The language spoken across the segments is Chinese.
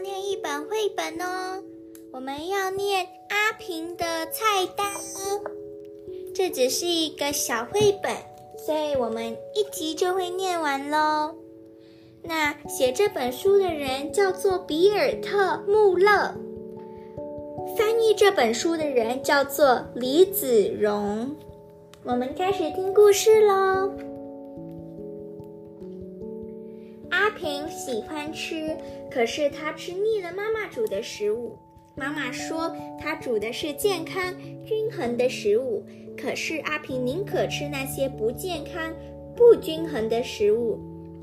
念一本绘本哦。我们要念阿平的菜单。这只是一个小绘本，所以我们一集就会念完喽。那写这本书的人叫做比尔特·穆勒，翻译这本书的人叫做李子荣。我们开始听故事喽。阿平喜欢吃，可是他吃腻了妈妈煮的食物。妈妈说他煮的是健康、均衡的食物，可是阿平宁可吃那些不健康、不均衡的食物。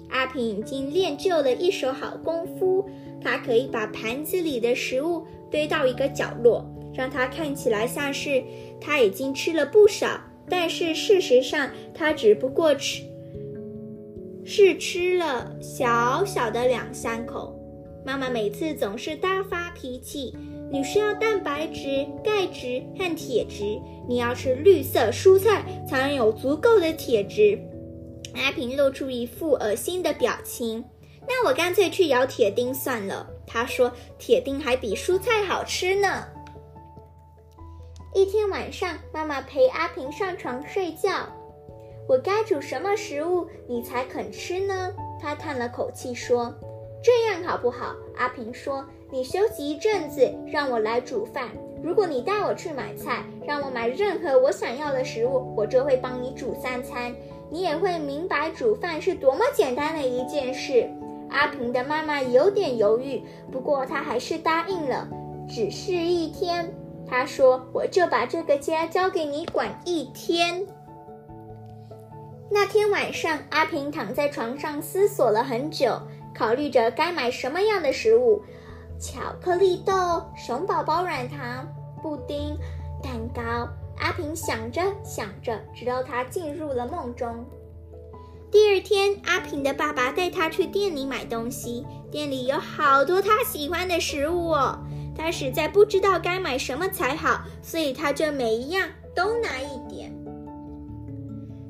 阿平已经练就了一手好功夫，他可以把盘子里的食物堆到一个角落，让它看起来像是他已经吃了不少。但是事实上，他只不过吃是吃了小小的两三口。妈妈每次总是大发脾气。你需要蛋白质、钙质和铁质，你要吃绿色蔬菜才能有足够的铁质。阿平露出一副恶心的表情。那我干脆去咬铁钉算了。他说：“铁钉还比蔬菜好吃呢。”一天晚上，妈妈陪阿平上床睡觉。我该煮什么食物你才肯吃呢？他叹了口气说：“这样好不好？”阿平说：“你休息一阵子，让我来煮饭。如果你带我去买菜，让我买任何我想要的食物，我就会帮你煮三餐。你也会明白煮饭是多么简单的一件事。”阿平的妈妈有点犹豫，不过她还是答应了。只是一天。她说：“我就把这个家交给你管一天。”那天晚上，阿平躺在床上思索了很久，考虑着该买什么样的食物：巧克力豆、熊宝宝软糖、布丁、蛋糕。阿平想着想着，直到他进入了梦中。第二天，阿平的爸爸带他去店里买东西，店里有好多他喜欢的食物哦。他实在不知道该买什么才好，所以他就每一样都拿一点。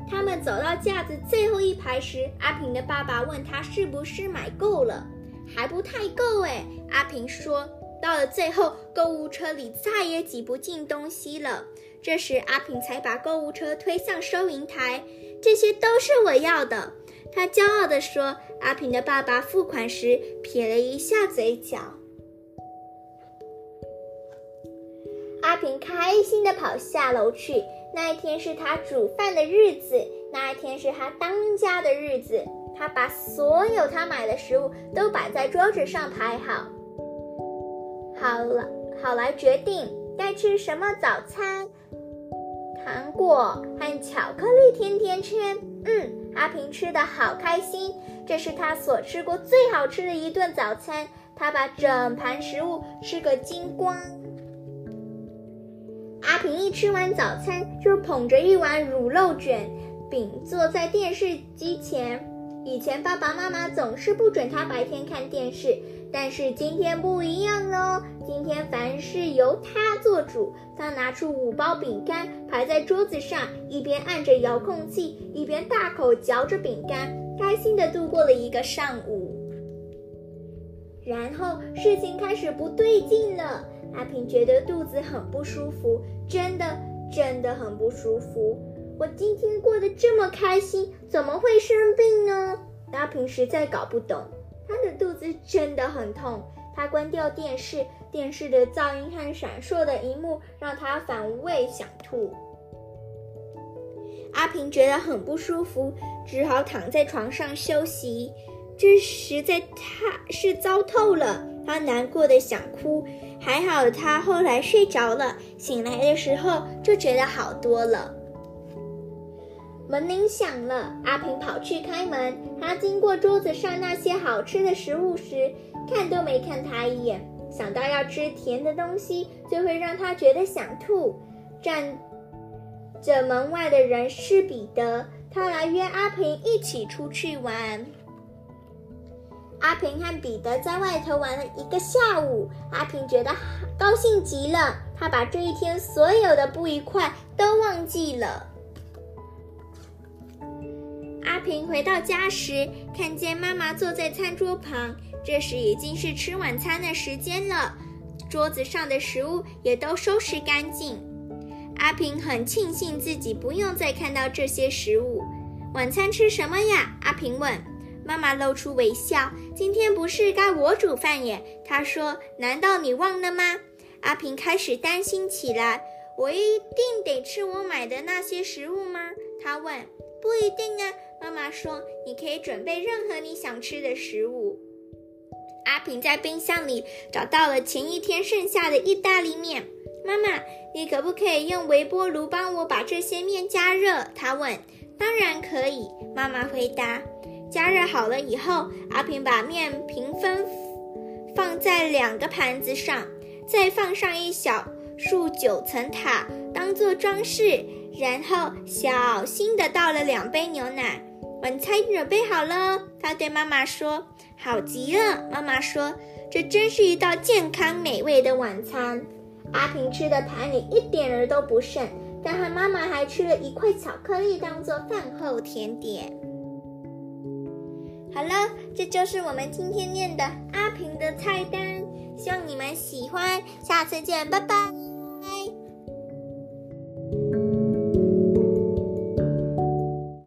他们走到架子最后一排时，阿平的爸爸问他是不是买够了，还不太够哎。阿平说，到了最后，购物车里再也挤不进东西了。这时，阿平才把购物车推向收银台，这些都是我要的。他骄傲地说。阿平的爸爸付款时撇了一下嘴角。阿平开心地跑下楼去。那一天是他煮饭的日子，那一天是他当家的日子。他把所有他买的食物都摆在桌子上排好，好了，好来决定该吃什么早餐。糖果和巧克力甜甜圈，嗯，阿平吃的好开心。这是他所吃过最好吃的一顿早餐。他把整盘食物吃个精光。平一吃完早餐，就捧着一碗乳酪卷饼坐在电视机前。以前爸爸妈妈总是不准他白天看电视，但是今天不一样喽。今天凡事由他做主。他拿出五包饼干排在桌子上，一边按着遥控器，一边大口嚼着饼干，开心的度过了一个上午。然后事情开始不对劲了。阿平觉得肚子很不舒服，真的真的很不舒服。我今天过得这么开心，怎么会生病呢？阿平实在搞不懂，他的肚子真的很痛。他关掉电视，电视的噪音和闪烁的荧幕让他反胃想吐。阿平觉得很不舒服，只好躺在床上休息。这实在太是糟透了，他难过的想哭。还好他后来睡着了，醒来的时候就觉得好多了。门铃响了，阿平跑去开门。他经过桌子上那些好吃的食物时，看都没看他一眼。想到要吃甜的东西，就会让他觉得想吐。站着门外的人是彼得，他来约阿平一起出去玩。阿平和彼得在外头玩了一个下午，阿平觉得高兴极了。他把这一天所有的不愉快都忘记了。阿平回到家时，看见妈妈坐在餐桌旁。这时已经是吃晚餐的时间了，桌子上的食物也都收拾干净。阿平很庆幸自己不用再看到这些食物。晚餐吃什么呀？阿平问。妈妈露出微笑。今天不是该我煮饭耶？她说。难道你忘了吗？阿平开始担心起来。我一定得吃我买的那些食物吗？他问。不一定啊。妈妈说。你可以准备任何你想吃的食物。阿平在冰箱里找到了前一天剩下的意大利面。妈妈，你可不可以用微波炉帮我把这些面加热？他问。当然可以，妈妈回答。加热好了以后，阿平把面平分放在两个盘子上，再放上一小束九层塔当做装饰，然后小心的倒了两杯牛奶。晚餐准备好了，他对妈妈说。好极了，妈妈说，这真是一道健康美味的晚餐。阿平吃的盘里一点儿都不剩，但和妈妈还吃了一块巧克力当做饭后甜点。好了，这就是我们今天念的阿平的菜单，希望你们喜欢，下次见，拜拜。